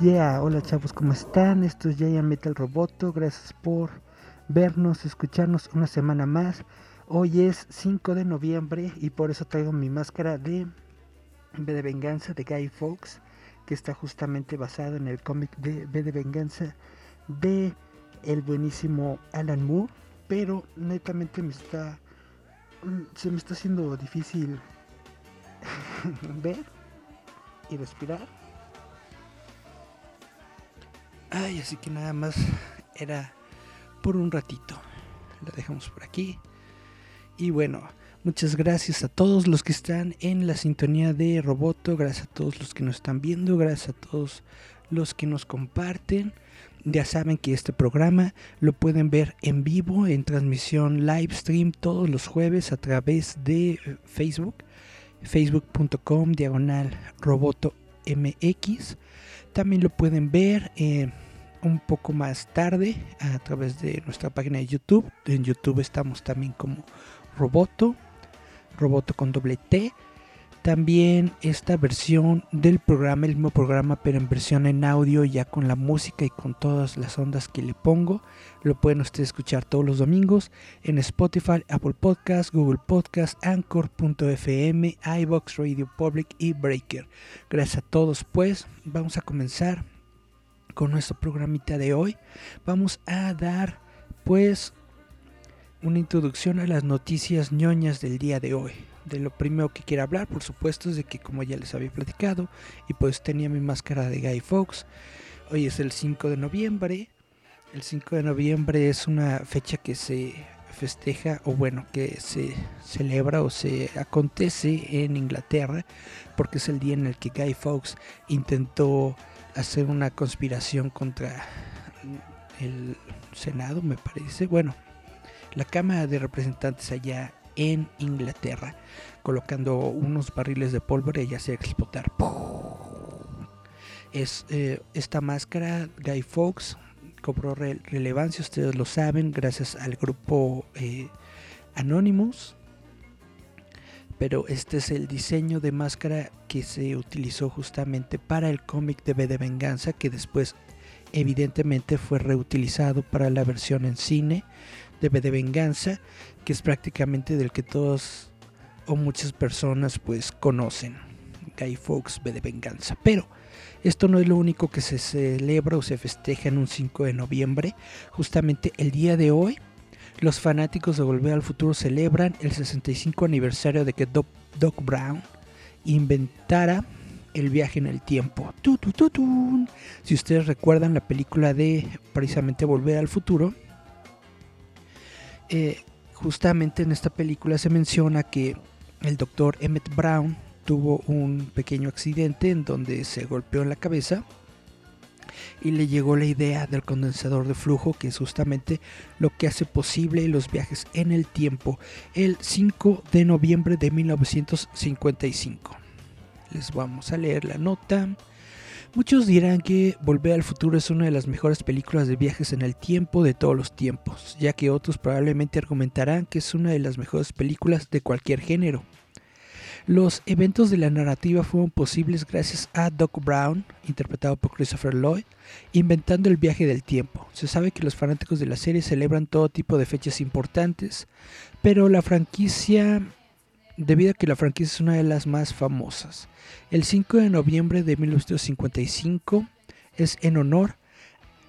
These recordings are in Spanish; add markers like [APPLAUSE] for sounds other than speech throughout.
Yeah, hola chavos, ¿cómo están? Esto es Giant Metal Roboto, gracias por vernos, escucharnos una semana más. Hoy es 5 de noviembre y por eso traigo mi máscara de B de Venganza de Guy Fawkes, que está justamente basado en el cómic de B de Venganza de el buenísimo Alan Moore, pero netamente me está se me está haciendo difícil [LAUGHS] ver y respirar Ay, así que nada más era por un ratito. La dejamos por aquí. Y bueno, muchas gracias a todos los que están en la sintonía de Roboto. Gracias a todos los que nos están viendo. Gracias a todos los que nos comparten. Ya saben que este programa lo pueden ver en vivo, en transmisión live stream todos los jueves a través de Facebook, facebook.com diagonal roboto mx. También lo pueden ver eh, un poco más tarde a través de nuestra página de YouTube. En YouTube estamos también como Roboto, Roboto con doble T. También esta versión del programa, el mismo programa, pero en versión en audio, ya con la música y con todas las ondas que le pongo. Lo pueden ustedes escuchar todos los domingos en Spotify, Apple Podcast, Google Podcast, Anchor.fm, iBox, Radio Public y Breaker. Gracias a todos, pues vamos a comenzar con nuestro programita de hoy. Vamos a dar, pues, una introducción a las noticias ñoñas del día de hoy de lo primero que quiero hablar, por supuesto, es de que como ya les había platicado, y pues tenía mi máscara de Guy Fawkes. Hoy es el 5 de noviembre. El 5 de noviembre es una fecha que se festeja, o bueno, que se celebra o se acontece en Inglaterra, porque es el día en el que Guy Fawkes intentó hacer una conspiración contra el Senado, me parece. Bueno, la Cámara de Representantes allá en Inglaterra, colocando unos barriles de pólvora y hacer explotar. Es eh, esta máscara, Guy Fawkes, cobró relevancia, ustedes lo saben, gracias al grupo eh, Anonymous. Pero este es el diseño de máscara que se utilizó justamente para el cómic de B de Venganza, que después evidentemente fue reutilizado para la versión en cine de B de Venganza que es prácticamente del que todos o muchas personas pues conocen. Guy Fawkes ve de venganza. Pero esto no es lo único que se celebra o se festeja en un 5 de noviembre. Justamente el día de hoy, los fanáticos de Volver al Futuro celebran el 65 aniversario de que Doc, Brown inventara el viaje en el tiempo. si ustedes recuerdan la película de precisamente Volver al Futuro, eh, justamente en esta película se menciona que el doctor Emmett Brown tuvo un pequeño accidente en donde se golpeó en la cabeza y le llegó la idea del condensador de flujo, que es justamente lo que hace posible los viajes en el tiempo, el 5 de noviembre de 1955. Les vamos a leer la nota. Muchos dirán que Volver al Futuro es una de las mejores películas de viajes en el tiempo de todos los tiempos, ya que otros probablemente argumentarán que es una de las mejores películas de cualquier género. Los eventos de la narrativa fueron posibles gracias a Doc Brown, interpretado por Christopher Lloyd, inventando el viaje del tiempo. Se sabe que los fanáticos de la serie celebran todo tipo de fechas importantes, pero la franquicia debido a que la franquicia es una de las más famosas. El 5 de noviembre de 1955 es en honor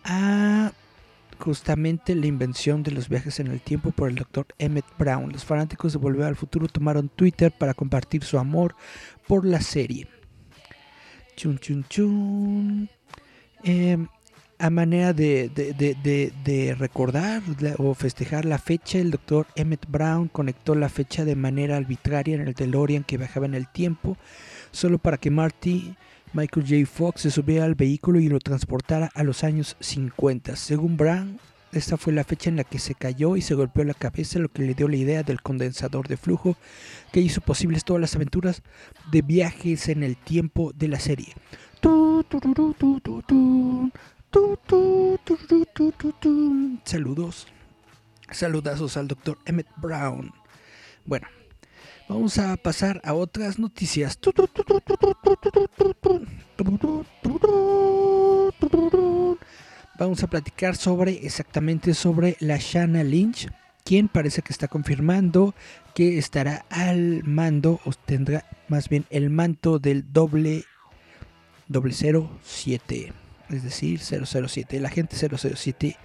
a justamente la invención de los viajes en el tiempo por el doctor Emmett Brown. Los fanáticos de Volver al Futuro tomaron Twitter para compartir su amor por la serie. Chun chun chun. Em, A manera de, de, de, de, recordar o festejar la fecha, el doctor Emmett Brown conectó la fecha de manera arbitraria en el DeLorean que viajaba en el tiempo, solo para que Marty Michael J. Fox se subiera al vehículo y lo transportara a los años 50. Según Brown, esta fue la fecha en la que se cayó y se golpeó la cabeza, lo que le dio la idea del condensador de flujo que hizo posibles todas las aventuras de viajes en el tiempo de la serie. Saludos. Saludazos al doctor Emmett Brown. Bueno, vamos a pasar a otras noticias. Vamos a platicar sobre exactamente sobre la Shanna Lynch, quien parece que está confirmando que estará al mando o tendrá más bien el manto del doble 007 es decir, 007. El agente 007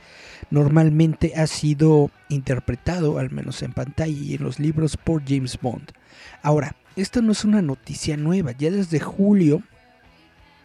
normalmente ha sido interpretado, al menos en pantalla y en los libros, por James Bond. Ahora, esto no es una noticia nueva, ya desde julio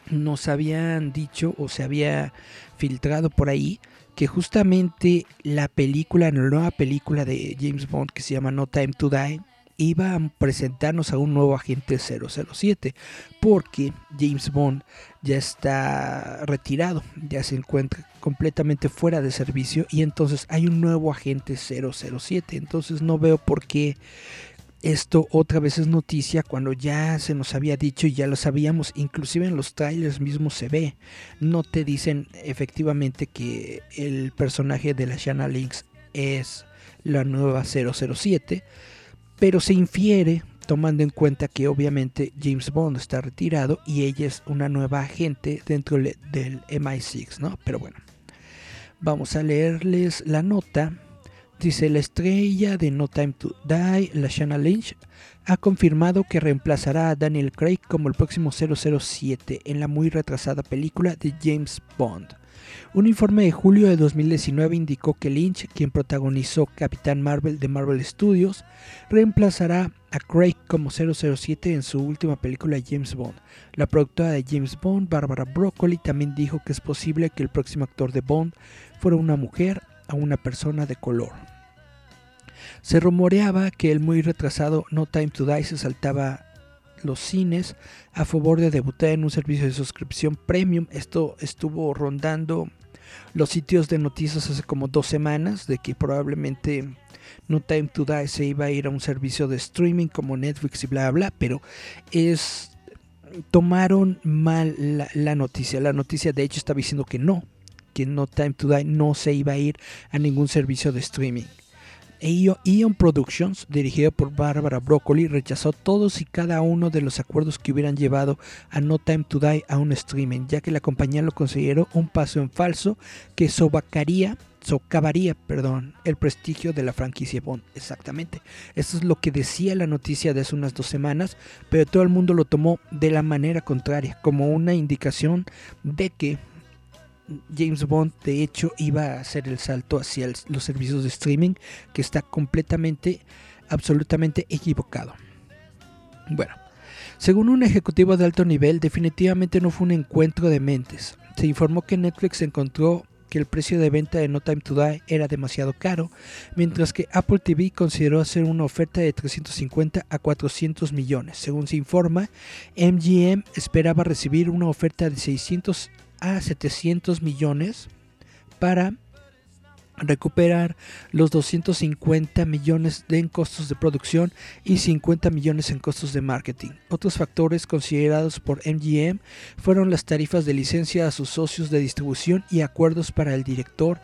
nos habían dicho o se había filtrado por ahí que justamente la película, la nueva película de James Bond que se llama No Time to Die, iba a presentarnos a un nuevo agente 007, porque James Bond ya está retirado, ya se encuentra completamente fuera de servicio y entonces hay un nuevo agente 007, entonces no veo por qué esto otra vez es noticia cuando ya se nos había dicho y ya lo sabíamos, inclusive en los trailers mismos se ve, no te dicen efectivamente que el personaje de la Shanna Lynx es la nueva 007, pero se infiere tomando en cuenta que obviamente James Bond está retirado y ella es una nueva agente dentro del MI6, ¿no? Pero bueno, vamos a leerles la nota. Dice, la estrella de No Time to Die, la Shanna Lynch, ha confirmado que reemplazará a Daniel Craig como el próximo 007 en la muy retrasada película de James Bond. Un informe de julio de 2019 indicó que Lynch, quien protagonizó Capitán Marvel de Marvel Studios, reemplazará a Craig como 007 en su última película James Bond. La productora de James Bond, Barbara Broccoli, también dijo que es posible que el próximo actor de Bond fuera una mujer o una persona de color. Se rumoreaba que el muy retrasado No Time to Die se saltaba los cines a favor de debutar en un servicio de suscripción premium. Esto estuvo rondando los sitios de noticias hace como dos semanas de que probablemente No Time to Die se iba a ir a un servicio de streaming como Netflix y bla bla, pero es tomaron mal la, la noticia. La noticia de hecho estaba diciendo que no, que No Time to Die no se iba a ir a ningún servicio de streaming. Eon Productions, dirigido por Barbara Broccoli, rechazó todos y cada uno de los acuerdos que hubieran llevado a No Time to Die a un streaming, ya que la compañía lo consideró un paso en falso que sobacaría, socavaría perdón, el prestigio de la franquicia Bond. Exactamente. Eso es lo que decía la noticia de hace unas dos semanas, pero todo el mundo lo tomó de la manera contraria, como una indicación de que James Bond de hecho iba a hacer el salto hacia los servicios de streaming que está completamente, absolutamente equivocado. Bueno, según un ejecutivo de alto nivel, definitivamente no fue un encuentro de mentes. Se informó que Netflix encontró que el precio de venta de No Time to Die era demasiado caro, mientras que Apple TV consideró hacer una oferta de 350 a 400 millones. Según se informa, MGM esperaba recibir una oferta de 600 a 700 millones para recuperar los 250 millones en costos de producción y 50 millones en costos de marketing. Otros factores considerados por MGM fueron las tarifas de licencia a sus socios de distribución y acuerdos para el director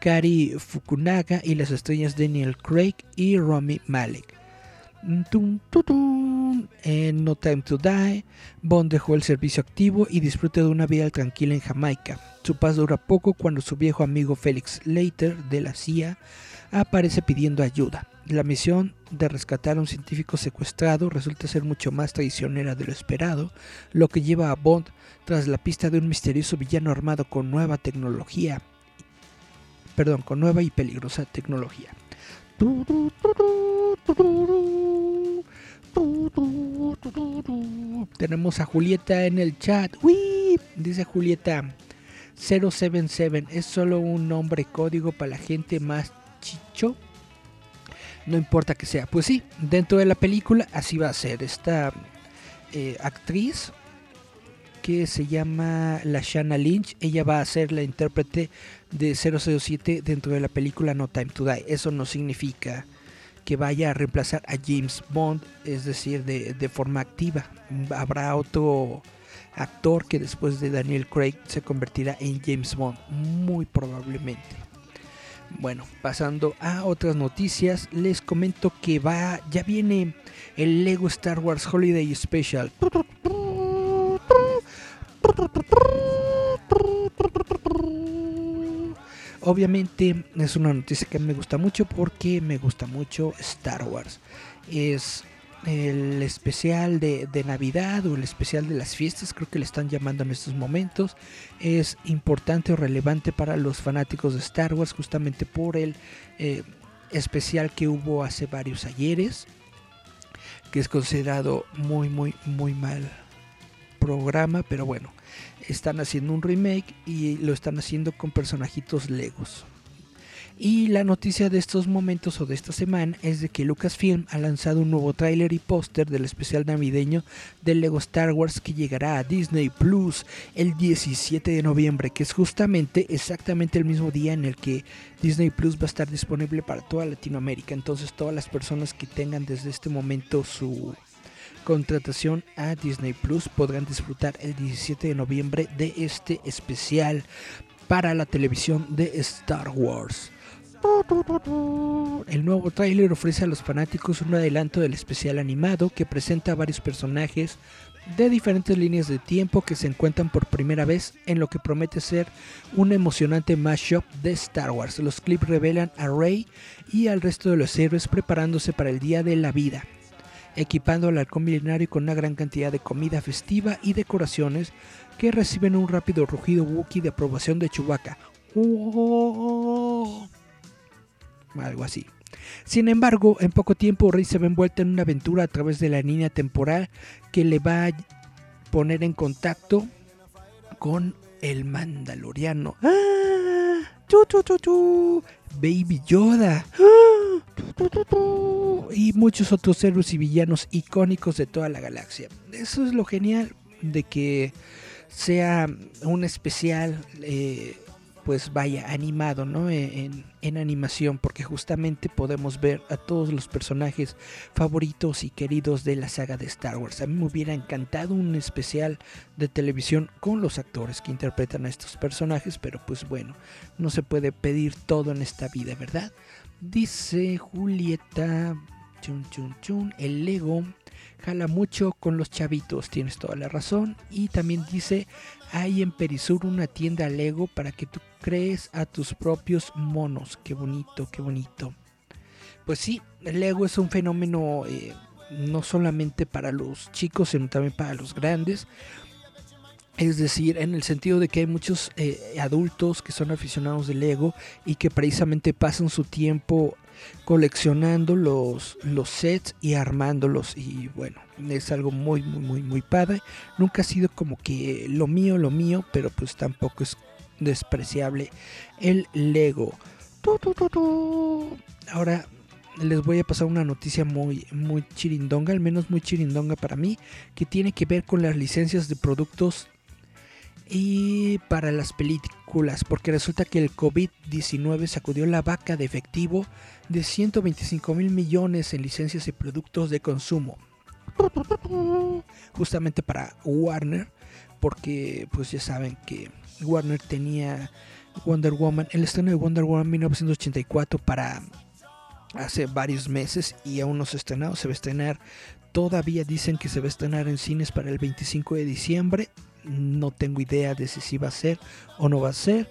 Kari Fukunaga y las estrellas Daniel Craig y Rami Malek. En No Time to Die, Bond dejó el servicio activo y disfruta de una vida tranquila en Jamaica. Su paz dura poco cuando su viejo amigo Felix Leiter de la CIA aparece pidiendo ayuda. La misión de rescatar a un científico secuestrado resulta ser mucho más traicionera de lo esperado, lo que lleva a Bond tras la pista de un misterioso villano armado con nueva tecnología, perdón, con nueva y peligrosa tecnología. Tenemos a Julieta en el chat. Dice Julieta. 077 es solo un nombre código para la gente más chicho. No importa que sea. Pues sí, dentro de la película así va a ser. Esta eh, actriz que se llama Lashana Lynch, ella va a ser la intérprete de 007 dentro de la película No Time to Die. Eso no significa que vaya a reemplazar a James Bond, es decir, de, de forma activa. Habrá otro actor que después de Daniel Craig se convertirá en James Bond, muy probablemente. Bueno, pasando a otras noticias, les comento que va, ya viene el Lego Star Wars Holiday Special. Obviamente es una noticia que me gusta mucho porque me gusta mucho Star Wars. Es el especial de, Navidad o el especial de las fiestas, creo que le están llamando en estos momentos, es importante o relevante para los fanáticos de Star Wars justamente por el eh, especial que hubo hace varios ayeres, que es considerado muy, muy, muy mal programa, pero bueno, están haciendo un remake y lo están haciendo con personajitos Legos. Y la noticia de estos momentos o de esta semana es de que Lucasfilm ha lanzado un nuevo tráiler y póster del especial navideño del Lego Star Wars que llegará a Disney Plus el 17 de noviembre, que es justamente exactamente el mismo día en el que Disney Plus va a estar disponible para toda Latinoamérica. Entonces todas las personas que tengan desde este momento su contratación a Disney Plus podrán disfrutar el 17 de noviembre de este especial para la televisión de Star Wars. El nuevo tráiler ofrece a los fanáticos un adelanto del especial animado que presenta a varios personajes de diferentes líneas de tiempo que se encuentran por primera vez en lo que promete ser un emocionante mashup de Star Wars. Los clips revelan a Rey y al resto de los héroes preparándose para el Día de la Vida, equipando al halcón milenario con una gran cantidad de comida festiva y decoraciones que reciben un rápido rugido Wookiee de aprobación de Chewbacca algo así. Sin embargo, en poco tiempo Rey se ve envuelta en una aventura a través de la línea temporal que le va a poner en contacto con el Mandaloriano. ¡Ah! Baby Yoda. ¡Ah! Y muchos otros héroes y villanos icónicos de toda la galaxia. Eso es lo genial de que sea un especial eh, pues vaya animado, ¿no? E, en, animación, porque justamente podemos ver a todos los personajes favoritos y queridos de la saga de Star Wars. A mí me hubiera encantado un especial de televisión con los actores que interpretan a estos personajes, pero pues bueno, no se puede pedir todo en esta vida, ¿verdad? Dice Julieta, chun chun chun, el Lego jala mucho con los chavitos, tienes toda la razón. Y también dice, hay en Perisur una tienda Lego para que tú crees a tus propios monos. Qué bonito, qué bonito. Pues sí, el Lego es un fenómeno eh, no solamente para los chicos, sino también para los grandes. Es decir, en el sentido de que hay muchos eh, adultos que son aficionados del Lego y que precisamente pasan su tiempo coleccionando los, los sets y armándolos. Y bueno, es algo muy, muy, muy, muy padre. Nunca ha sido como que lo mío, lo mío, pero pues tampoco es despreciable el Lego. Ahora les voy a pasar una noticia muy, muy chirindonga, al menos muy chirindonga para mí, que tiene que ver con las licencias de productos y para las películas, porque resulta que el COVID-19 sacudió la vaca de efectivo de 125 mil millones en licencias y productos de consumo. Justamente para Warner, porque pues ya saben que Warner tenía Wonder Woman, el estreno de Wonder Woman 1984 para hace varios meses y aún no se ha estrenado, se va a estrenar, todavía dicen que se va a estrenar en cines para el 25 de diciembre, no tengo idea de si va a ser o no va a ser,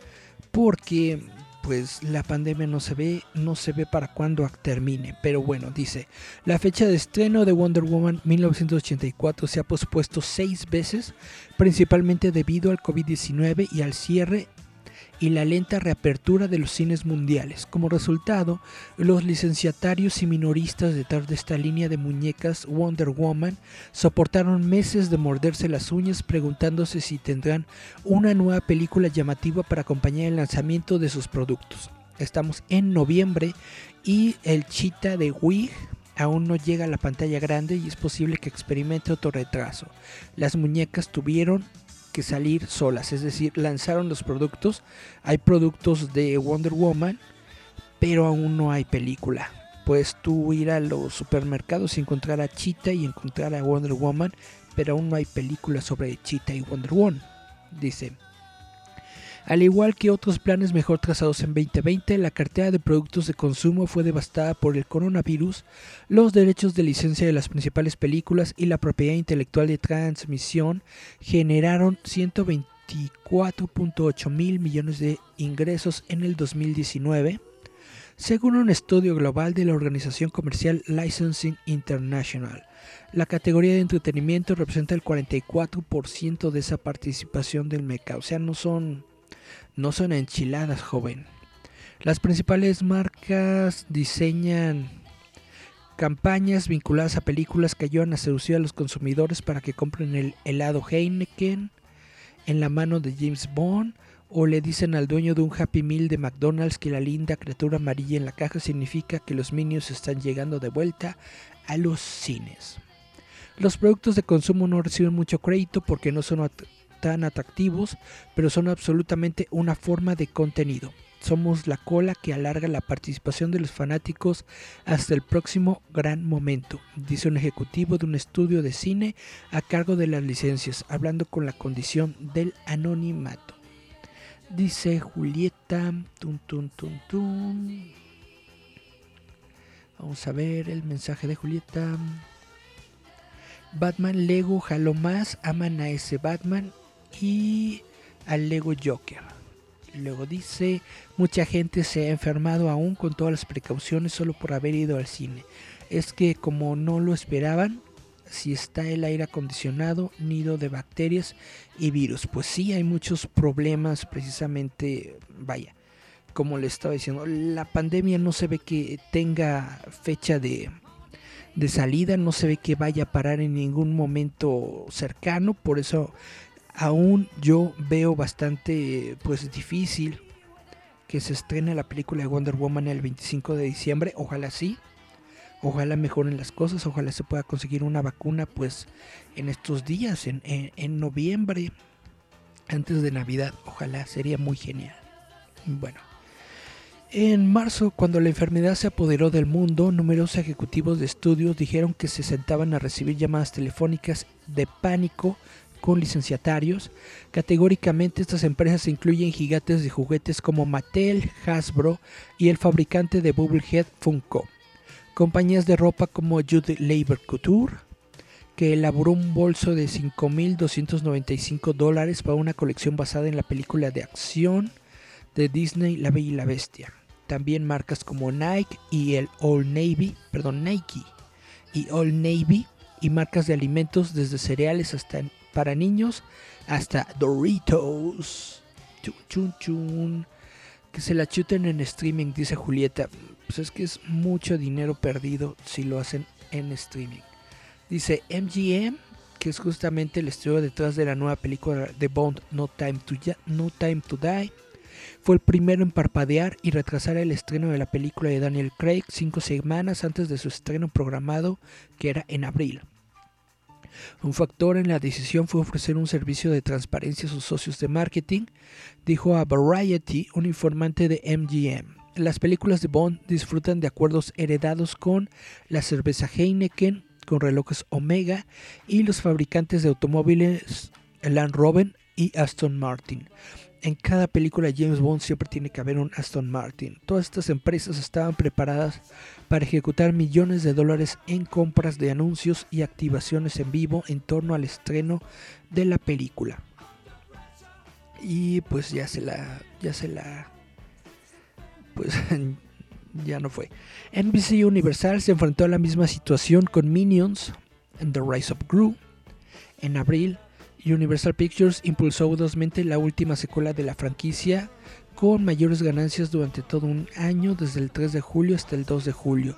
porque pues la pandemia no se ve, no se ve para cuándo termine. Pero bueno, dice, la fecha de estreno de Wonder Woman 1984 se ha pospuesto seis veces, principalmente debido al COVID-19 y al cierre y la lenta reapertura de los cines mundiales. Como resultado, los licenciatarios y minoristas detrás de esta línea de muñecas Wonder Woman soportaron meses de morderse las uñas preguntándose si tendrán una nueva película llamativa para acompañar el lanzamiento de sus productos. Estamos en noviembre y el chita de Wig aún no llega a la pantalla grande y es posible que experimente otro retraso. Las muñecas tuvieron que salir solas, es decir, lanzaron los productos. Hay productos de Wonder Woman, pero aún no hay película. Puedes tú ir a los supermercados y encontrar a Cheetah y encontrar a Wonder Woman, pero aún no hay película sobre Cheetah y Wonder Woman. Dice, al igual que otros planes mejor trazados en 2020, la cartera de productos de consumo fue devastada por el coronavirus, los derechos de licencia de las principales películas y la propiedad intelectual de transmisión generaron 124.8 mil millones de ingresos en el 2019, según un estudio global de la organización comercial Licensing International. La categoría de entretenimiento representa el 44% de esa participación del mercado, o sea, no son no son enchiladas, joven. Las principales marcas diseñan campañas vinculadas a películas que ayudan a seducir a los consumidores para que compren el helado Heineken en la mano de James Bond o le dicen al dueño de un Happy Meal de McDonald's que la linda criatura amarilla en la caja significa que los Minions están llegando de vuelta a los cines. Los productos de consumo no reciben mucho crédito porque no son tan atractivos, pero son absolutamente una forma de contenido. Somos la cola que alarga la participación de los fanáticos hasta el próximo gran momento, dice un ejecutivo de un estudio de cine a cargo de las licencias, hablando con la condición del anonimato. Dice Julieta, Vamos a ver el mensaje de Julieta. Batman Lego jaló más, aman a ese Batman y al Lego Joker. Luego dice, mucha gente se ha enfermado aún con todas las precauciones solo por haber ido al cine. Es que como no lo esperaban, si está el aire acondicionado, nido de bacterias y virus. Pues sí, hay muchos problemas precisamente, vaya, como le estaba diciendo, la pandemia no se ve que tenga fecha de, de salida, no se ve que vaya a parar en ningún momento cercano, por eso aún yo veo bastante pues difícil que se estrene la película de Wonder Woman el 25 de diciembre. Ojalá sí. Ojalá mejoren las cosas. Ojalá se pueda conseguir una vacuna pues en estos días, en, en noviembre, antes de Navidad. Ojalá sería muy genial. Bueno. En marzo, cuando la enfermedad se apoderó del mundo, numerosos ejecutivos de estudios dijeron que se sentaban a recibir llamadas telefónicas de pánico con licenciatarios. Categóricamente estas empresas incluyen gigantes de juguetes como Mattel, Hasbro y el fabricante de Bubblehead Funko. Compañías de ropa como Jude Labor Couture, que elaboró un bolso de 5.295 dólares para una colección basada en la película de acción de Disney La Bella y la Bestia. También marcas como Nike y el Old Navy, perdón, Nike y Old Navy y marcas de alimentos desde cereales hasta para niños hasta Doritos. Que se la chuten en streaming, dice Julieta. Pues es que es mucho dinero perdido si lo hacen en streaming. Dice MGM, que es justamente el estudio detrás de la nueva película de Bond No Time to, no Time to Die. Fue el primero en parpadear y retrasar el estreno de la película de Daniel Craig cinco semanas antes de su estreno programado, que era en abril. Un factor en la decisión fue ofrecer un servicio de transparencia a sus socios de marketing, dijo a Variety un informante de MGM. Las películas de Bond disfrutan de acuerdos heredados con la cerveza Heineken, con relojes Omega y los fabricantes de automóviles Land Rover y Aston Martin en cada película James Bond siempre tiene que haber un Aston Martin. Todas estas empresas estaban preparadas para ejecutar millones de dólares en compras de anuncios y activaciones en vivo en torno al estreno de la película. Y pues ya se la ya se la pues [LAUGHS] ya no fue. NBC Universal se enfrentó a la misma situación con Minions en The Rise of Gru en abril Universal Pictures impulsó audazmente la última secuela de la franquicia con mayores ganancias durante todo un año, desde el 3 de julio hasta el 2 de julio.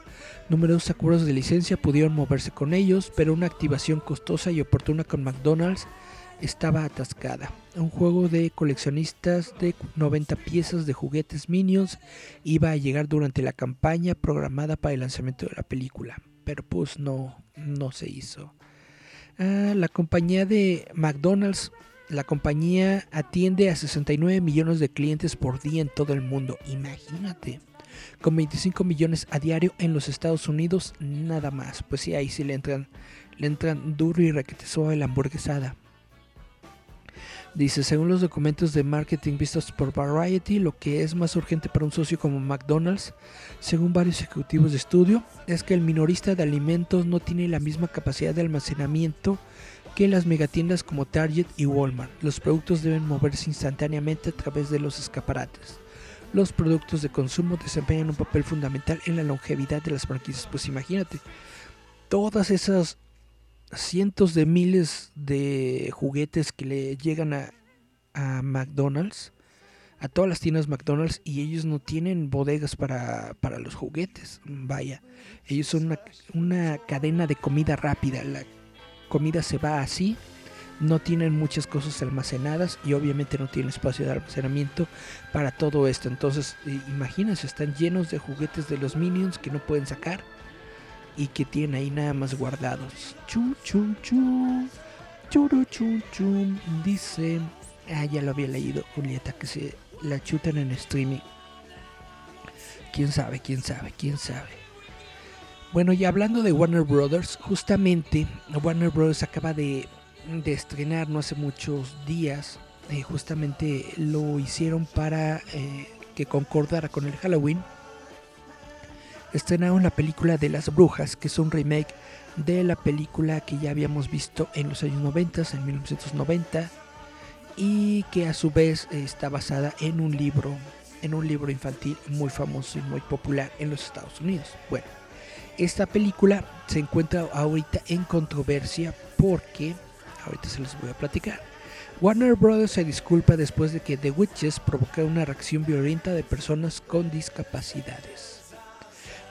Numerosos acuerdos de licencia pudieron moverse con ellos, pero una activación costosa y oportuna con McDonald's estaba atascada. Un juego de coleccionistas de 90 piezas de juguetes Minions iba a llegar durante la campaña programada para el lanzamiento de la película, pero pues no, no se hizo. Ah, la compañía de McDonald's la compañía atiende a 69 millones de clientes por día en todo el mundo. Imagínate. Con 25 millones a diario en los Estados Unidos, nada más. Pues sí, ahí sí le entran, le entran duro y requete suave la hamburguesada. Dice, según los documentos de marketing vistos por Variety, lo que es más urgente para un socio como McDonald's, según varios ejecutivos de estudio, es que el minorista de alimentos no tiene la misma capacidad de almacenamiento que las megatiendas como Target y Walmart. Los productos deben moverse instantáneamente a través de los escaparates. Los productos de consumo desempeñan un papel fundamental en la longevidad de las franquicias. Pues imagínate, todas esas cientos de miles de juguetes que le llegan a, McDonald's, a todas las tiendas McDonald's, y ellos no tienen bodegas para, los juguetes. Vaya, ellos son una, una cadena de comida rápida. La comida se va así, no tienen muchas cosas almacenadas y obviamente no tienen espacio de almacenamiento para todo esto. Entonces, imagínense, están llenos de juguetes de los Minions que no pueden sacar y que tienen ahí nada más guardados. Chum, chum, chum. Churu, chum, chum. Dice, ah, ya lo había leído, Julieta, que se la chutan en streaming. Quién sabe, quién sabe, quién sabe. Bueno, y hablando de Warner Brothers, justamente Warner Brothers acaba de, estrenar no hace muchos días, eh, justamente lo hicieron para eh, que concordara con el Halloween. Estrenaron la película de las brujas, que es un remake de la película que ya habíamos visto en los años 90, en 1990, y que a su vez está basada en un libro, en un libro infantil muy famoso y muy popular en los Estados Unidos. Bueno, esta película se encuentra ahorita en controversia porque, ahorita se los voy a platicar. Warner Bros. se disculpa después de que The Witches provocara una reacción violenta de personas con discapacidades.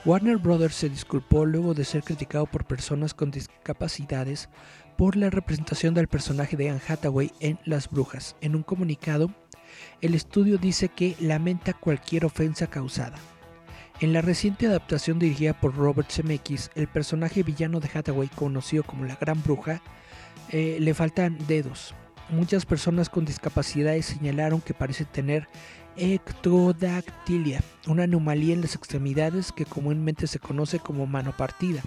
Warner Bros. se disculpó luego de ser criticado por personas con discapacidades por la representación del personaje de Anne Hathaway en Las Brujas. En un comunicado, el estudio dice que lamenta cualquier ofensa causada. En la reciente adaptación dirigida por Robert Zemeckis, el personaje villano de Hathaway, conocido como la Gran Bruja, eh, le faltan dedos. Muchas personas con discapacidades señalaron que parece tener ectrodactilia, una anomalía en las extremidades que comúnmente se conoce como mano partida.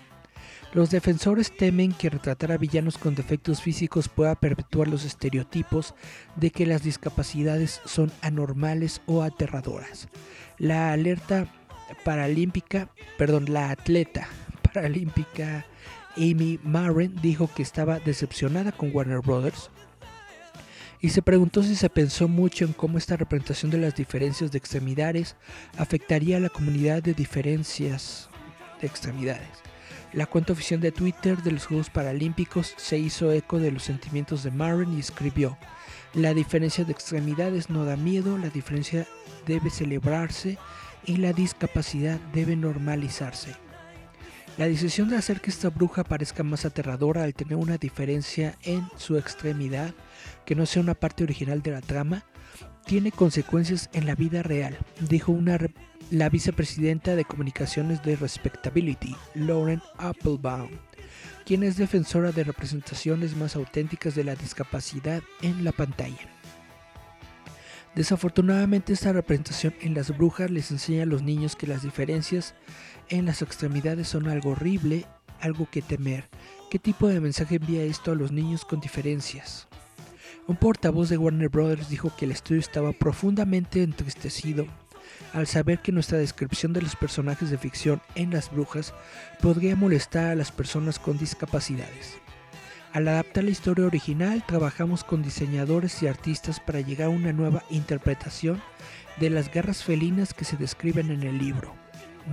Los defensores temen que retratar a villanos con defectos físicos pueda perpetuar los estereotipos de que las discapacidades son anormales o aterradoras. La alerta paralímpica, perdón, la atleta paralímpica Amy Marren dijo que estaba decepcionada con Warner Brothers y se preguntó si se pensó mucho en cómo esta representación de las diferencias de extremidades afectaría a la comunidad de diferencias de extremidades. La cuenta oficial de Twitter de los Juegos Paralímpicos se hizo eco de los sentimientos de Marren y escribió, la diferencia de extremidades no da miedo, la diferencia debe celebrarse y la discapacidad debe normalizarse. La decisión de hacer que esta bruja parezca más aterradora al tener una diferencia en su extremidad que no sea una parte original de la trama tiene consecuencias en la vida real, dijo una la vicepresidenta de comunicaciones de Respectability, Lauren Applebaum, quien es defensora de representaciones más auténticas de la discapacidad en la pantalla. Desafortunadamente esta representación en las brujas les enseña a los niños que las diferencias en las extremidades son algo horrible, algo que temer. ¿Qué tipo de mensaje envía esto a los niños con diferencias? Un portavoz de Warner Brothers dijo que el estudio estaba profundamente entristecido al saber que nuestra descripción de los personajes de ficción en las brujas podría molestar a las personas con discapacidades. Al adaptar la historia original, trabajamos con diseñadores y artistas para llegar a una nueva interpretación de las garras felinas que se describen en el libro,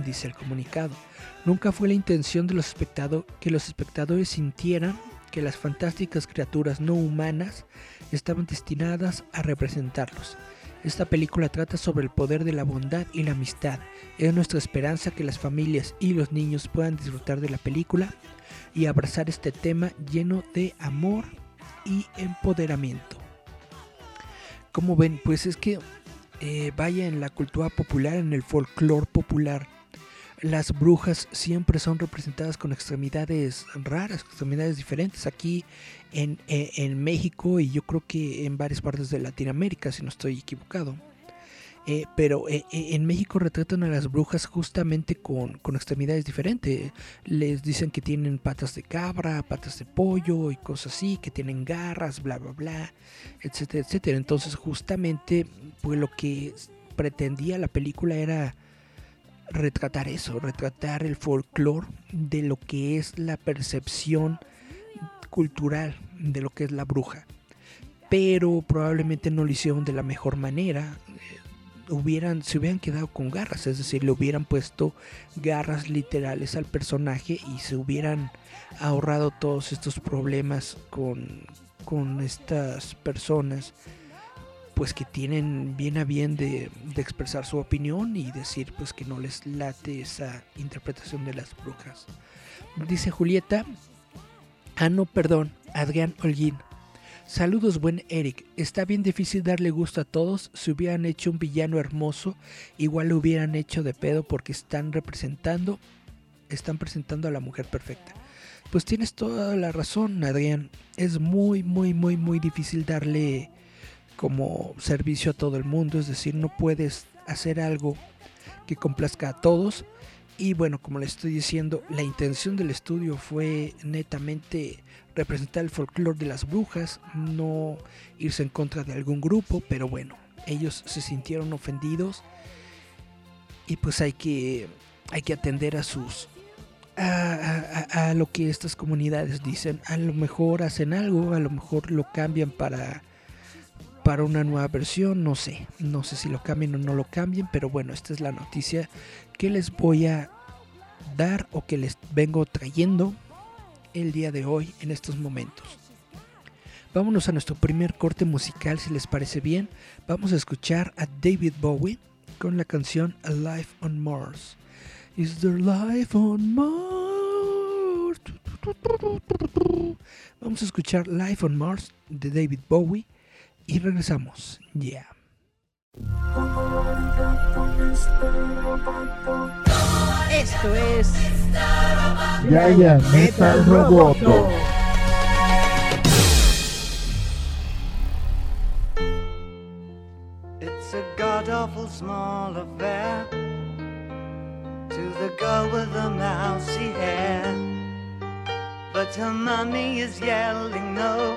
dice el comunicado. Nunca fue la intención de los que los espectadores sintieran que las fantásticas criaturas no humanas estaban destinadas a representarlos. Esta película trata sobre el poder de la bondad y la amistad. Es nuestra esperanza que las familias y los niños puedan disfrutar de la película y abrazar este tema lleno de amor y empoderamiento. Como ven, pues es que eh, vaya en la cultura popular, en el folclore popular, las brujas siempre son representadas con extremidades raras, extremidades diferentes. Aquí en, en, México y yo creo que en varias partes de Latinoamérica, si no estoy equivocado. Eh, pero eh, eh, en México retratan a las brujas justamente con, con, extremidades diferentes. Les dicen que tienen patas de cabra, patas de pollo y cosas así, que tienen garras, bla, bla, bla, etcétera, etcétera. Entonces justamente pues lo que pretendía la película era retratar eso, retratar el folclore de lo que es la percepción cultural de lo que es la bruja. Pero probablemente no lo hicieron de la mejor manera. Eh, hubieran, se hubieran quedado con garras, es decir, le hubieran puesto garras literales al personaje y se hubieran ahorrado todos estos problemas con, con estas personas pues que tienen bien a bien de, de, expresar su opinión y decir pues que no les late esa interpretación de las brujas. Dice Julieta, ah no, perdón, Adrián Holguín. Saludos buen Eric, está bien difícil darle gusto a todos, si hubieran hecho un villano hermoso, igual lo hubieran hecho de pedo porque están representando, están presentando a la mujer perfecta. Pues tienes toda la razón, Adrián, es muy, muy, muy, muy difícil darle como servicio a todo el mundo, es decir, no puedes hacer algo que complazca a todos. Y bueno, como le estoy diciendo, la intención del estudio fue netamente representar el folclore de las brujas, no irse en contra de algún grupo, pero bueno, ellos se sintieron ofendidos y pues hay que, hay que atender a sus... a lo que estas comunidades dicen. A lo mejor hacen algo, a lo mejor lo cambian para para una nueva versión, no sé, no sé si lo cambien o no lo cambien, pero bueno, esta es la noticia que les voy a dar o que les vengo trayendo el día de hoy en estos momentos. Vámonos a nuestro primer corte musical si les parece bien. Vamos a escuchar a David Bowie con la canción A Life on Mars. Is there life on Mars? Vamos a escuchar Life on Mars de David Bowie y regresamos. Ya. Esto es Ya ya Metal Roboto. It's a god awful small affair to the girl with the mousy hair, but her mommy is yelling no.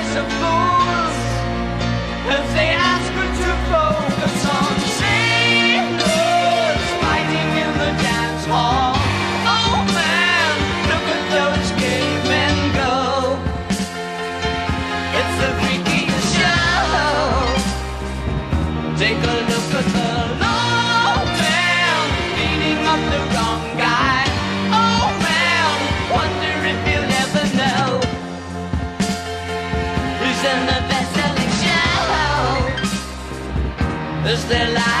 of fools. If they ask is there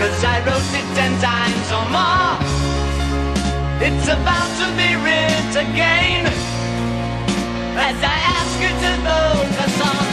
Cause I wrote it ten times or more. It's about to be writ again. As I ask you to vote for some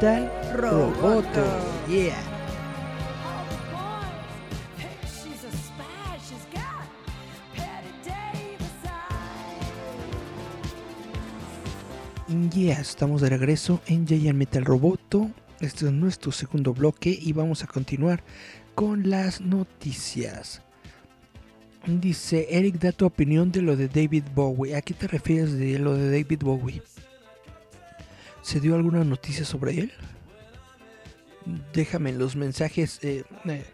Metal Roboto. Yeah. Yeah, estamos de regreso en Giant Metal Roboto. Este es nuestro segundo bloque y vamos a continuar con las noticias. Dice Eric, da tu opinión de lo de David Bowie. ¿A qué te refieres de lo de David Bowie? ¿Se dio alguna noticia sobre él? Déjame los mensajes eh, eh,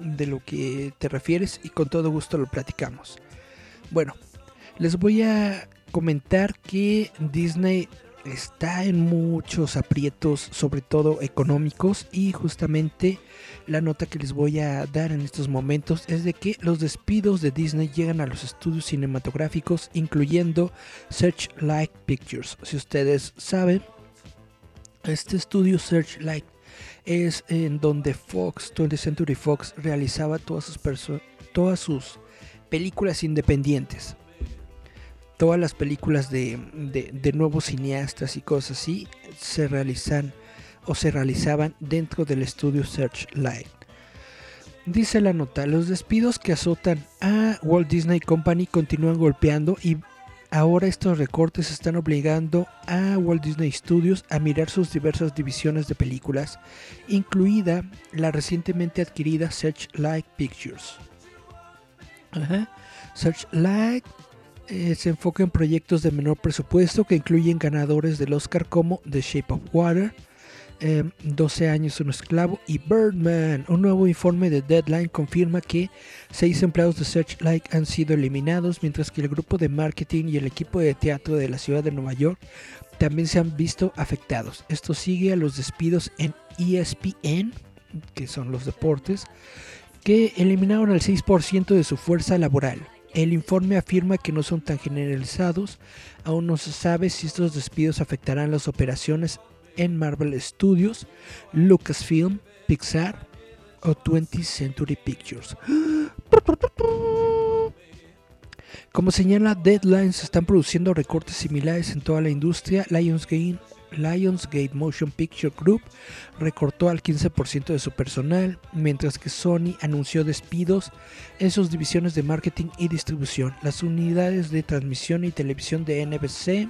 de lo que te refieres y con todo gusto lo platicamos. Bueno, les voy a comentar que Disney está en muchos aprietos, sobre todo económicos, y justamente la nota que les voy a dar en estos momentos es de que los despidos de Disney llegan a los estudios cinematográficos, incluyendo Searchlight Pictures. Si ustedes saben, este estudio Searchlight es en donde Fox, 20th Century Fox, realizaba todas sus, todas sus películas independientes. Todas las películas de, de- de nuevos cineastas y cosas así se realizan o se realizaban dentro del estudio Searchlight. Dice la nota, los despidos que azotan a Walt Disney Company continúan golpeando y ahora estos recortes están obligando a Walt Disney Studios a mirar sus diversas divisiones de películas, incluida la recientemente adquirida Searchlight Pictures. Ajá. Searchlight eh, se enfoca en proyectos de menor presupuesto que incluyen ganadores del Oscar como The Shape of Water, eh, 12 años un esclavo y Birdman. Un nuevo informe de Deadline confirma que seis empleados de Searchlight han sido eliminados, mientras que el grupo de marketing y el equipo de teatro de la ciudad de Nueva York también se han visto afectados. Esto sigue a los despidos en ESPN, que son los deportes, que eliminaron al 6% de su fuerza laboral. El informe afirma que no son tan generalizados, aún no se sabe si estos despidos afectarán las operaciones en Marvel Studios, Lucasfilm, Pixar o 20th Century Pictures. Como señala Deadline, se están produciendo recortes similares en toda la industria. Lionsgate, Lionsgate Motion Picture Group recortó al 15% de su personal, mientras que Sony anunció despidos en sus divisiones de marketing y distribución. Las unidades de transmisión y televisión de NBC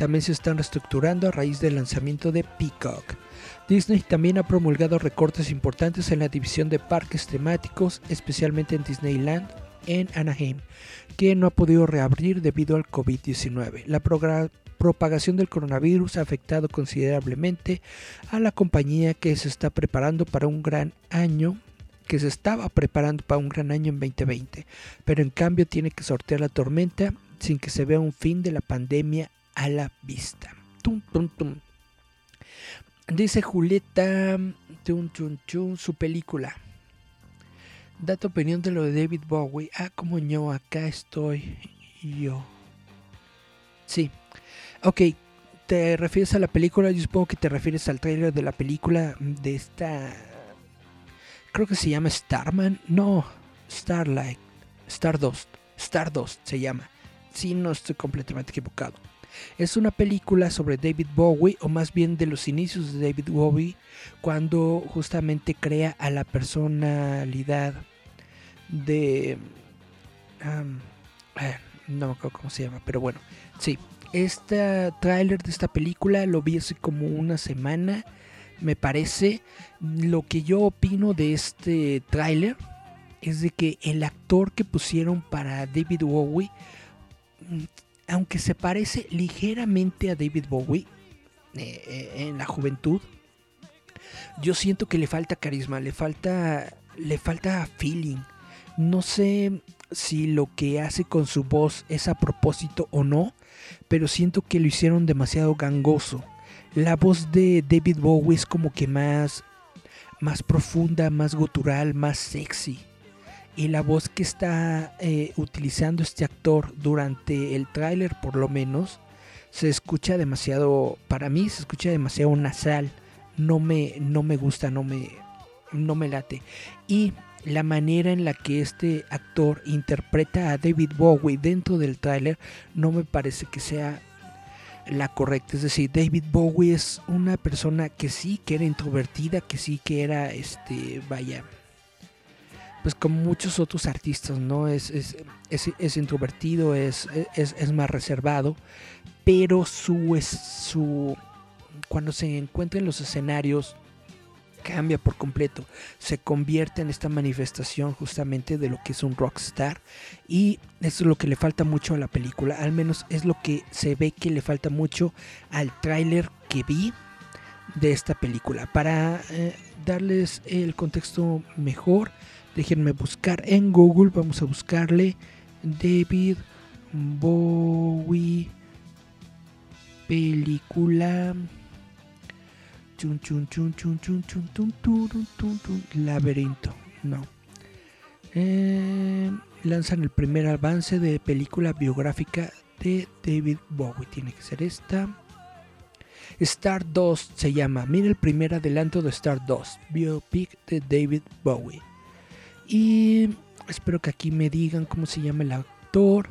también se están reestructurando a raíz del lanzamiento de Peacock. Disney también ha promulgado recortes importantes en la división de parques temáticos, especialmente en Disneyland en Anaheim, que no ha podido reabrir debido al COVID-19. La propagación del coronavirus ha afectado considerablemente a la compañía que se está preparando para un gran año que se estaba preparando para un gran año en 2020, pero en cambio tiene que sortear la tormenta sin que se vea un fin de la pandemia a la vista. tum, tum, tum. Dice Julieta, su película. Da tu opinión de lo de David Bowie. Ah, como yo, acá estoy yo. Sí. Ok, ¿te refieres a la película? Yo supongo que te refieres al trailer de la película de esta... Creo que se llama Starman. No, Starlight. Stardust. Stardust se llama. Si no estoy completamente equivocado. Es una película sobre David Bowie, o más bien de los inicios de David Bowie, cuando justamente crea a la personalidad de... eh, no me acuerdo cómo se llama, pero bueno, sí. Este tráiler de esta película lo vi hace como una semana, me parece. Lo que yo opino de este tráiler es de que el actor que pusieron para David Bowie, aunque se parece ligeramente a David Bowie eh, eh, en la juventud, yo siento que le falta carisma, le falta, le falta feeling. No sé si lo que hace con su voz es a propósito o no, pero siento que lo hicieron demasiado gangoso. La voz de David Bowie es como que más, más profunda, más gutural, más sexy. Y la voz que está eh, utilizando este actor durante el tráiler, por lo menos, se escucha demasiado, para mí se escucha demasiado nasal. No me, no me gusta, no me, no me late. Y la manera en la que este actor interpreta a David Bowie dentro del tráiler no me parece que sea la correcta. Es decir, David Bowie es una persona que sí que era introvertida, que sí que era, este, vaya, pues como muchos otros artistas, ¿no? Es, es, es, introvertido, es, es, es más reservado, pero su, es, su, cuando se encuentra en los escenarios, cambia por completo, se convierte en esta manifestación justamente de lo que es un rockstar y eso es lo que le falta mucho a la película, al menos es lo que se ve que le falta mucho al tráiler que vi de esta película. Para eh, darles el contexto mejor, déjenme buscar en Google, vamos a buscarle David Bowie película Chun, chun, chun, chun, chun, chun, turun, tun, tun. Laberinto. No. Eh, lanzan el primer avance de película biográfica de David Bowie. Tiene que ser esta. Stardust se llama. Mira el primer adelanto de Stardust. Biopic de David Bowie. Y espero que aquí me digan cómo se llama el actor.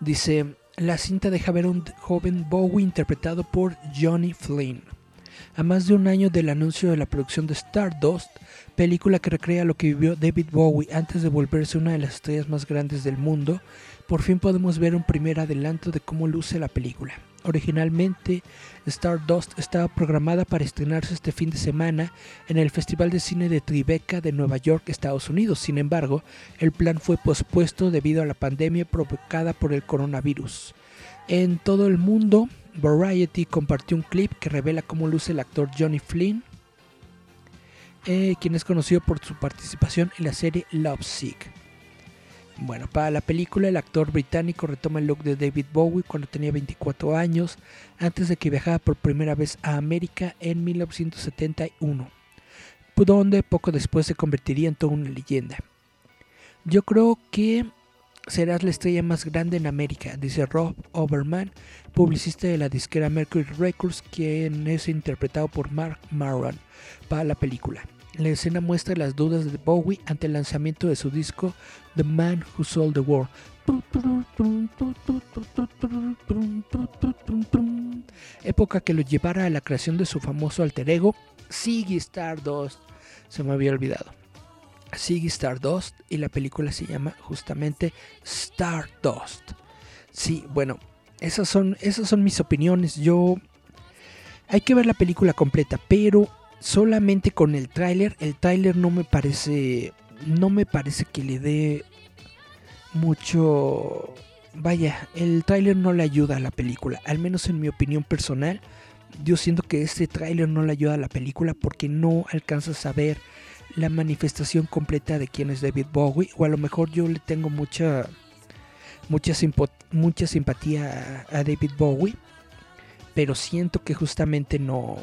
Dice, la cinta deja ver a un joven Bowie interpretado por Johnny Flynn. A más de un año del anuncio de la producción de Stardust, película que recrea lo que vivió David Bowie antes de volverse una de las estrellas más grandes del mundo, por fin podemos ver un primer adelanto de cómo luce la película. Originalmente, Stardust estaba programada para estrenarse este fin de semana en el Festival de Cine de Tribeca de Nueva York, Estados Unidos. Sin embargo, el plan fue pospuesto debido a la pandemia provocada por el coronavirus. En todo el mundo, Variety compartió un clip que revela cómo luce el actor Johnny Flynn, eh, quien es conocido por su participación en la serie Love Sick. Bueno, para la película el actor británico retoma el look de David Bowie cuando tenía 24 años, antes de que viajara por primera vez a América en 1971, donde poco después se convertiría en toda una leyenda. Yo creo que serás la estrella más grande en América, dice Rob Overman, publicista de la disquera Mercury Records, quien es interpretado por Mark Maron para la película. La escena muestra las dudas de Bowie ante el lanzamiento de su disco The Man Who Sold the World. Época que lo llevara a la creación de su famoso alter ego, Ziggy Stardust. Se me había olvidado. Ziggy Stardust y la película se llama justamente Stardust. Sí, bueno, esas son, esas son mis opiniones. Yo... Hay que ver la película completa, pero solamente con el tráiler, el tráiler no me parece... No me parece que le dé mucho... Vaya, el tráiler no le ayuda a la película, al menos en mi opinión personal. Yo siento que este tráiler no le ayuda a la película porque no alcanzas a ver la manifestación completa de quién es David Bowie. O a lo mejor yo le tengo mucha mucha, simpo- mucha simpatía a, a David Bowie. pero siento que justamente no,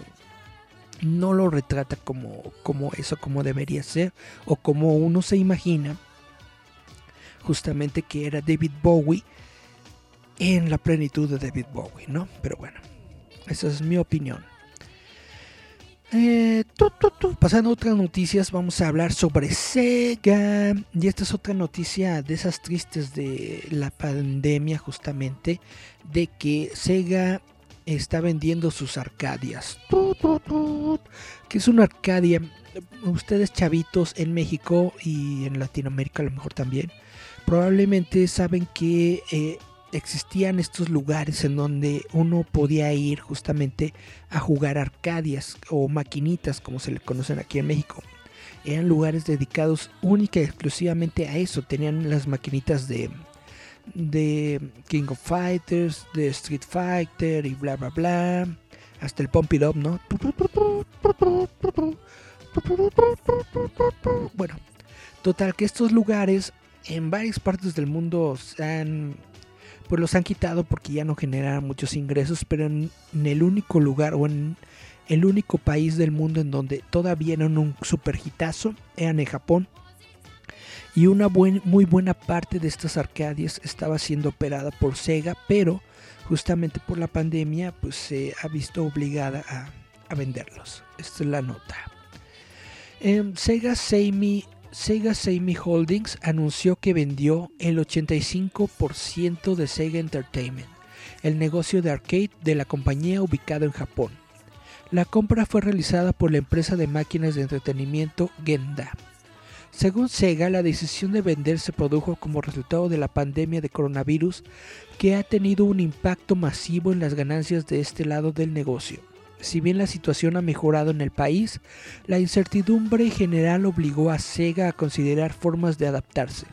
no lo retrata como, como eso, como debería ser, o como uno se imagina, justamente que era David Bowie en la plenitud de David Bowie, ¿no? Pero bueno, esa es mi opinión. Eh. Pasando a otras noticias, vamos a hablar sobre Sega. Y esta es otra noticia de esas tristes de la pandemia, justamente, de que Sega está vendiendo sus Arcadias. Que es una Arcadia. Ustedes chavitos en México y en Latinoamérica a lo mejor también, probablemente saben que eh, existían estos lugares en donde uno podía ir justamente a jugar arcadias o maquinitas como se le conocen aquí en México. Eran lugares dedicados única y exclusivamente a eso. Tenían las maquinitas de, de King of Fighters, de Street Fighter y bla bla bla. Hasta el Pump It Up, ¿no? Bueno, total que estos lugares en varias partes del mundo se han pues los han quitado porque ya no generan muchos ingresos, pero en, el único lugar o en el único país del mundo en donde todavía eran un super hitazo eran en Japón. Y una muy buena parte de estas arcadias estaba siendo operada por Sega, pero justamente por la pandemia pues se ha visto obligada a, venderlos. Esta es la nota. Eh, Sega Seimi Sega Sammy Holdings anunció que vendió el 85% de Sega Entertainment, el negocio de arcade de la compañía ubicado en Japón. La compra fue realizada por la empresa de máquinas de entretenimiento Genda. Según Sega, la decisión de vender se produjo como resultado de la pandemia de coronavirus que ha tenido un impacto masivo en las ganancias de este lado del negocio. Si bien la situación ha mejorado en el país, la incertidumbre general obligó a Sega a considerar formas de adaptarse.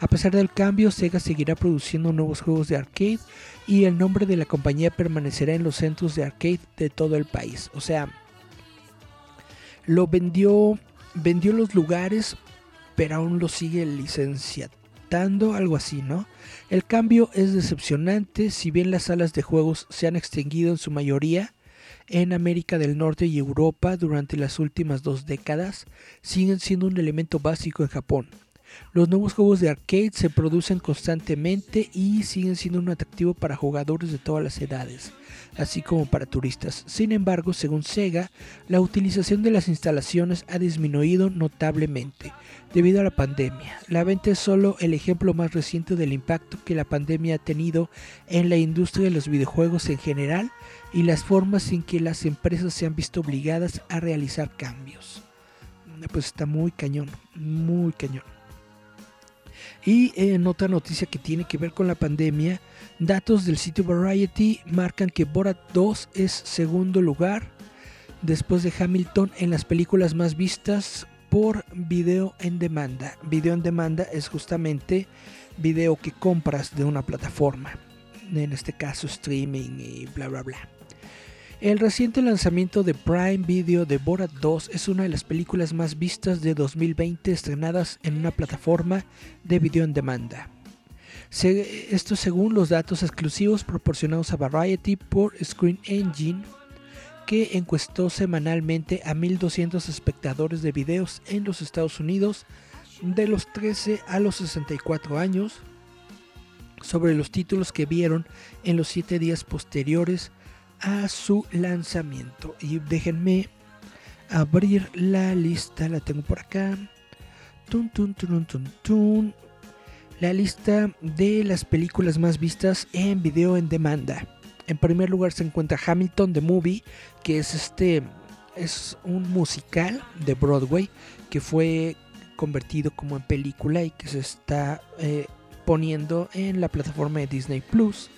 A pesar del cambio, Sega seguirá produciendo nuevos juegos de arcade y el nombre de la compañía permanecerá en los centros de arcade de todo el país. O sea, lo vendió, vendió los lugares, pero aún lo sigue licenciando, algo así, ¿no? El cambio es decepcionante, si bien las salas de juegos se han extinguido en su mayoría, en América del Norte y Europa durante las últimas dos décadas siguen siendo un elemento básico en Japón. Los nuevos juegos de arcade se producen constantemente y siguen siendo un atractivo para jugadores de todas las edades, así como para turistas. Sin embargo, según Sega, la utilización de las instalaciones ha disminuido notablemente debido a la pandemia. La venta es solo el ejemplo más reciente del impacto que la pandemia ha tenido en la industria de los videojuegos en general y las formas en que las empresas se han visto obligadas a realizar cambios. Pues está muy cañón, muy cañón. Y en otra noticia que tiene que ver con la pandemia, datos del sitio Variety marcan que Borat 2 es segundo lugar después de Hamilton en las películas más vistas por video en demanda. Video en demanda es justamente video que compras de una plataforma, en este caso streaming y bla bla bla. El reciente lanzamiento de Prime Video de Borat 2 es una de las películas más vistas de 2020 estrenadas en una plataforma de video en demanda. Esto según los datos exclusivos proporcionados a Variety por Screen Engine, que encuestó semanalmente a 1.200 espectadores de videos en los Estados Unidos de los 13 a los 64 años sobre los títulos que vieron en los 7 días posteriores a su lanzamiento. Y déjenme abrir la lista, la tengo por acá. Tun, tun, tun, tun, tun. La lista de las películas más vistas en video en demanda. En primer lugar se encuentra Hamilton the Movie, que es este es un musical de Broadway que fue convertido como en película y que se está eh, poniendo en la plataforma de Disney Plus.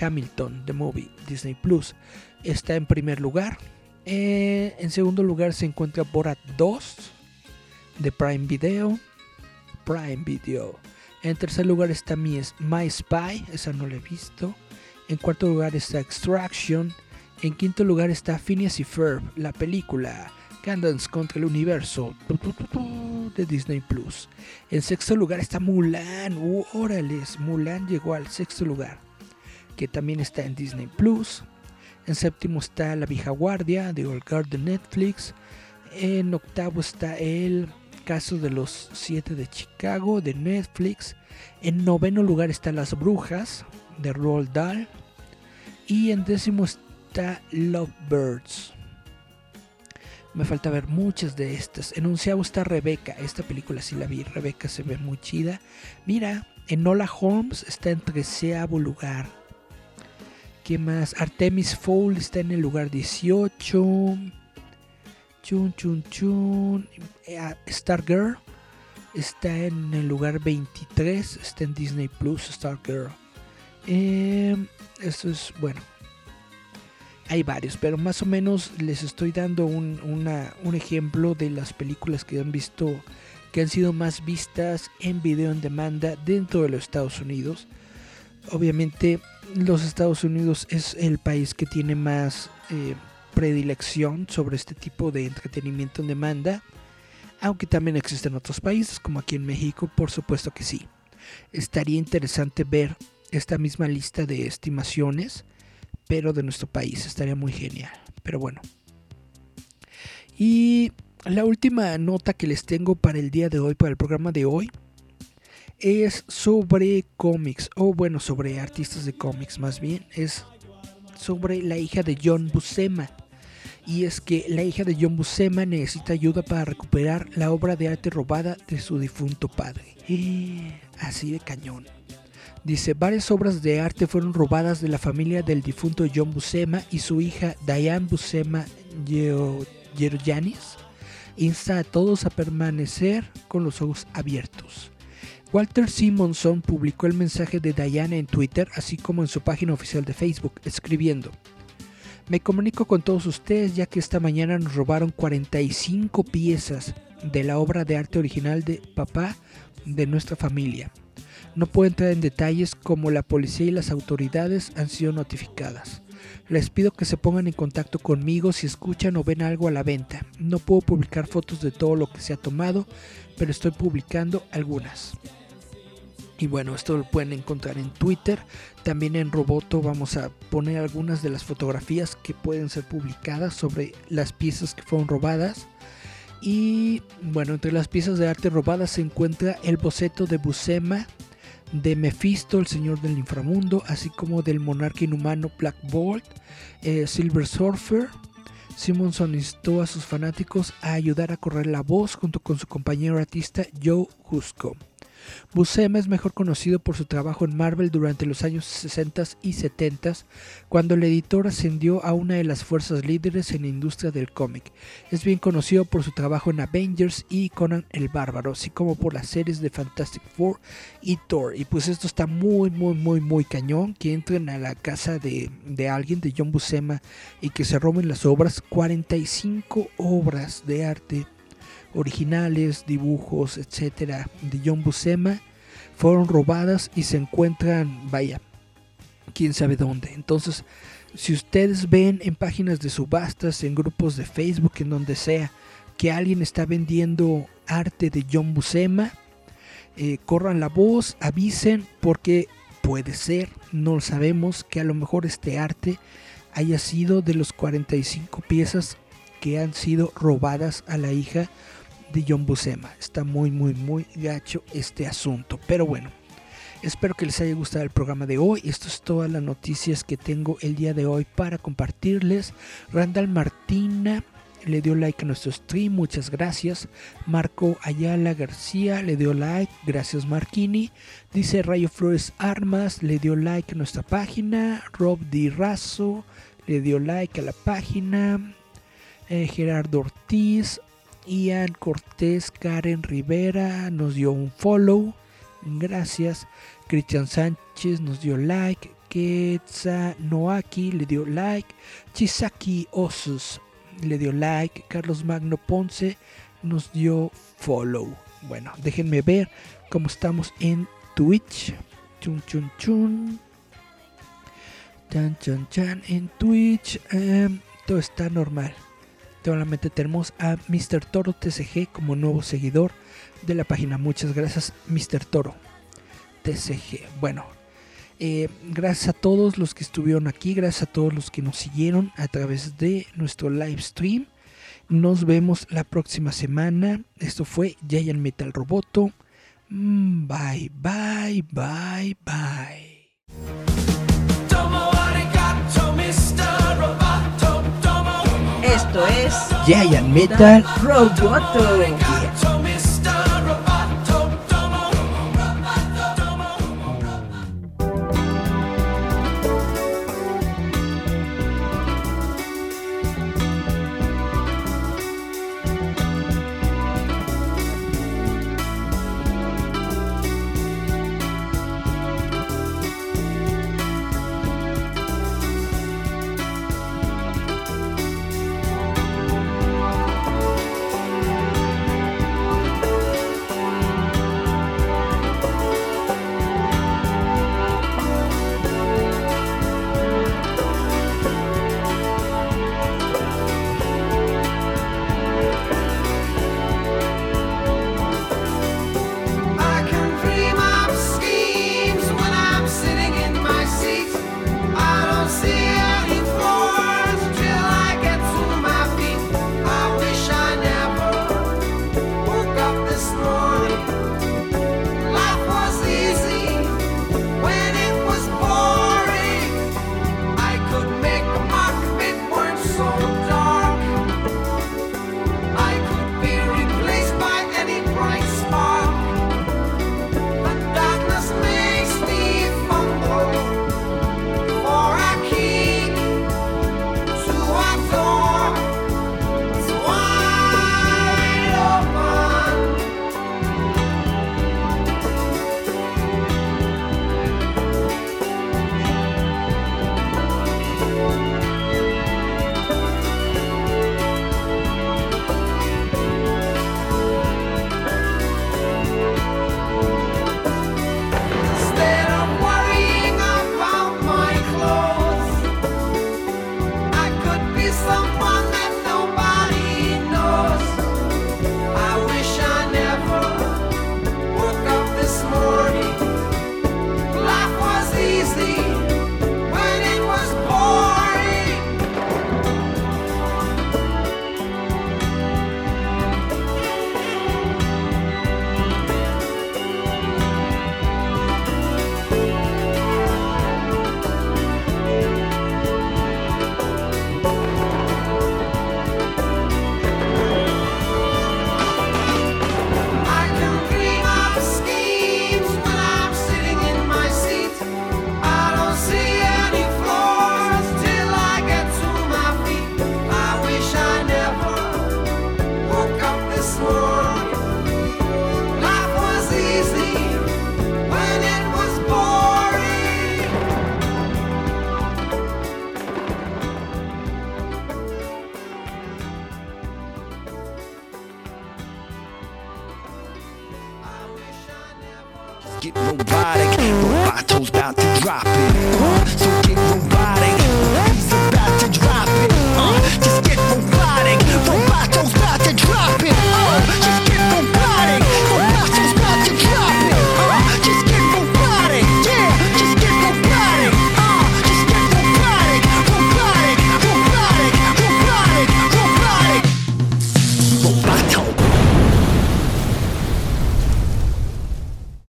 Hamilton, The Movie, Disney Plus, está en primer lugar. Eh, en segundo lugar se encuentra Borat 2 de Prime Video. Prime Video. En tercer lugar está My, My Spy, esa no la he visto. En cuarto lugar está Extraction. En quinto lugar está Phineas y Ferb, la película Candance contra el universo de Disney Plus. En sexto lugar está Mulan. Órales, Mulan llegó al sexto lugar que también está en Disney Plus. En séptimo está La vieja guardia de Old Guard de Netflix. En octavo está El caso de los siete de Chicago de Netflix. En noveno lugar está Las brujas de Roald Dahl. Y en décimo está Lovebirds. Me falta ver muchas de estas. En onceavo está Rebeca. Esta película sí la vi. Rebeca se ve muy chida. Mira, Enola Holmes está en treceavo lugar. ¿Qué más? Artemis Fowl está en el lugar 18. Chun, chun, chun. Eh, Stargirl está en el lugar 23. Está en Disney Plus, Stargirl. Eh, eso es bueno. Hay varios, pero más o menos les estoy dando un, un ejemplo de las películas que han visto, que han sido más vistas en video en demanda dentro de los Estados Unidos. Obviamente los Estados Unidos es el país que tiene más eh, predilección sobre este tipo de entretenimiento en demanda, aunque también existen otros países como aquí en México, por supuesto que sí. Estaría interesante ver esta misma lista de estimaciones, pero de nuestro país, estaría muy genial. Pero bueno. Y la última nota que les tengo para el día de hoy, para el programa de hoy, es sobre cómics, o bueno, sobre artistas de cómics más bien, es sobre la hija de John Buscema. Y es que la hija de John Buscema necesita ayuda para recuperar la obra de arte robada de su difunto padre. [GASPS] Así de cañón. Dice, varias obras de arte fueron robadas de la familia del difunto John Buscema y su hija Diane Buscema Gerogianis insta a todos a permanecer con los ojos abiertos. Walter Simonson publicó el mensaje de Diane en Twitter, así como en su página oficial de Facebook, escribiendo, Me comunico con todos ustedes ya que esta mañana nos robaron 45 piezas de la obra de arte original de papá de nuestra familia. No puedo entrar en detalles como la policía y las autoridades han sido notificadas. Les pido que se pongan en contacto conmigo si escuchan o ven algo a la venta. No puedo publicar fotos de todo lo que se ha tomado, pero estoy publicando algunas. Y bueno, esto lo pueden encontrar en Twitter. También en Roboto vamos a poner algunas de las fotografías que pueden ser publicadas sobre las piezas que fueron robadas. Y bueno, entre las piezas de arte robadas se encuentra el boceto de Buscema, de Mephisto, el señor del inframundo, así como del monarca inhumano Black Bolt, eh, Silver Surfer. Simonson instó a sus fanáticos a ayudar a correr la voz junto con su compañero artista Joe Husco. Buscema es mejor conocido por su trabajo en Marvel durante los años 60 y 70, cuando el editor ascendió a una de las fuerzas líderes en la industria del cómic. Es bien conocido por su trabajo en Avengers y Conan el Bárbaro, así como por las series de Fantastic Four y Thor. Y pues esto está muy, muy, muy, muy cañón. Que entren a la casa de, de alguien, de John Buscema, y que se roben las obras. 45 obras de arte originales, dibujos, etcétera, de John Buscema fueron robadas y se encuentran, vaya, quién sabe dónde. Entonces, si ustedes ven en páginas de subastas, en grupos de Facebook, en donde sea, que alguien está vendiendo arte de John Buscema, eh, corran la voz, avisen, porque puede ser, no lo sabemos, que a lo mejor este arte haya sido de los 45 piezas que han sido robadas a la hija de John Buscema. Está muy, muy, muy gacho este asunto. Pero bueno, espero que les haya gustado el programa de hoy. Esto es todas las noticias que tengo el día de hoy para compartirles. Randall Martina le dio like a nuestro stream, muchas gracias. Marco Ayala García le dio like, gracias Marquini. Dice Rayo Flores Armas, le dio like a nuestra página. Rob Di Razo le dio like a la página. Eh, Gerardo Ortiz, Ian Cortés, Karen Rivera nos dio un follow. Gracias. Cristian Sánchez nos dio like. Ketsa Noaki le dio like. Chisaki Osus le dio like. Carlos Magno Ponce nos dio follow. Bueno, déjenme ver cómo estamos en Twitch. Chun chun chun. Chan chan chan en Twitch. em, todo está normal. Solamente tenemos a Mr. Toro TCG como nuevo seguidor de la página. Muchas gracias, Mr. Toro TCG. Bueno, eh, gracias a todos los que estuvieron aquí, gracias a todos los que nos siguieron a través de nuestro live stream. Nos vemos la próxima semana. Esto fue Giant Metal Roboto. Mm, bye, bye, bye, bye. giant metal Pro roboto.